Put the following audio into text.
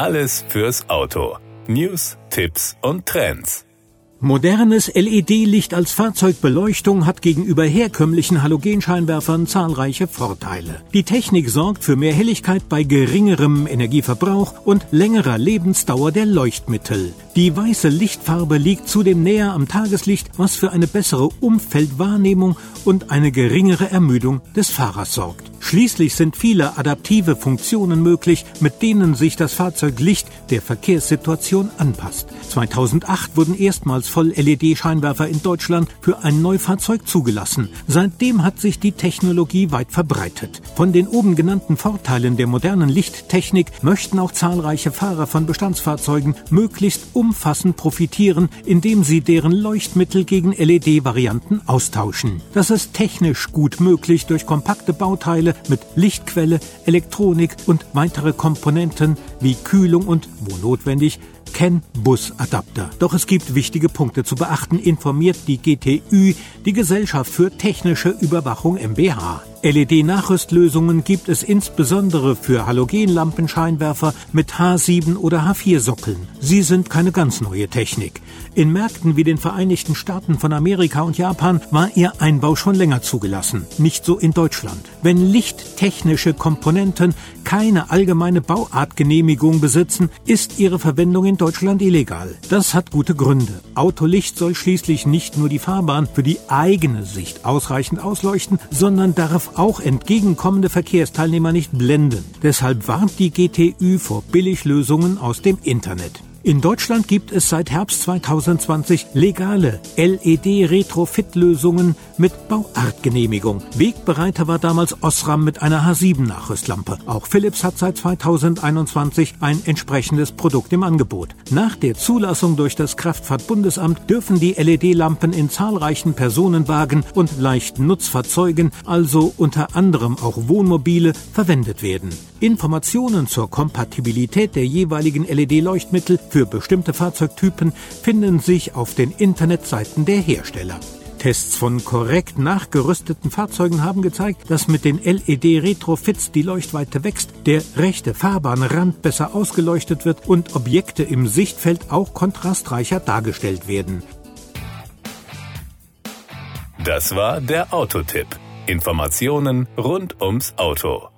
Alles fürs Auto. News, Tipps und Trends. Modernes LED-Licht als Fahrzeugbeleuchtung hat gegenüber herkömmlichen Halogenscheinwerfern zahlreiche Vorteile. Die Technik sorgt für mehr Helligkeit bei geringerem Energieverbrauch und längerer Lebensdauer der Leuchtmittel. Die weiße Lichtfarbe liegt zudem näher am Tageslicht, was für eine bessere Umfeldwahrnehmung und eine geringere Ermüdung des Fahrers sorgt. Schließlich sind viele adaptive Funktionen möglich, mit denen sich das Fahrzeuglicht der Verkehrssituation anpasst. 2008 wurden erstmals Voll-LED-Scheinwerfer in Deutschland für ein Neufahrzeug zugelassen. Seitdem hat sich die Technologie weit verbreitet. Von den oben genannten Vorteilen der modernen Lichttechnik möchten auch zahlreiche Fahrer von Bestandsfahrzeugen möglichst umfassend profitieren, indem sie deren Leuchtmittel gegen LED-Varianten austauschen. Das ist technisch gut möglich durch kompakte Bauteile mit Lichtquelle, Elektronik und weitere Komponenten wie Kühlung und, wo notwendig, CAN-Bus-Adapter. Doch es gibt wichtige Punkte zu beachten, informiert die GTÜ, die Gesellschaft für technische Überwachung MBH. LED-Nachrüstlösungen gibt es insbesondere für Halogenlampenscheinwerfer mit H7 oder H4-Sockeln. Sie sind keine ganz neue Technik. In Märkten wie den Vereinigten Staaten von Amerika und Japan war ihr Einbau schon länger zugelassen, nicht so in Deutschland. Wenn lichttechnische Komponenten keine allgemeine Bauartgenehmigung besitzen, ist ihre Verwendung in Deutschland illegal. Das hat gute Gründe. Autolicht soll schließlich nicht nur die Fahrbahn für die eigene Sicht ausreichend ausleuchten, sondern darf auch entgegenkommende Verkehrsteilnehmer nicht blenden. Deshalb warnt die GTÜ vor Billiglösungen aus dem Internet. In Deutschland gibt es seit Herbst 2020 legale LED-Retrofit-Lösungen mit Bauartgenehmigung. Wegbereiter war damals Osram mit einer H7-Nachrüstlampe. Auch Philips hat seit 2021 ein entsprechendes Produkt im Angebot. Nach der Zulassung durch das Kraftfahrtbundesamt dürfen die LED-Lampen in zahlreichen Personenwagen und leichten Nutzfahrzeugen, also unter anderem auch Wohnmobile, verwendet werden. Informationen zur Kompatibilität der jeweiligen LED-Leuchtmittel für bestimmte Fahrzeugtypen finden sich auf den Internetseiten der Hersteller. Tests von korrekt nachgerüsteten Fahrzeugen haben gezeigt, dass mit den LED-Retrofits die Leuchtweite wächst, der rechte Fahrbahnrand besser ausgeleuchtet wird und Objekte im Sichtfeld auch kontrastreicher dargestellt werden. Das war der Autotipp. Informationen rund ums Auto.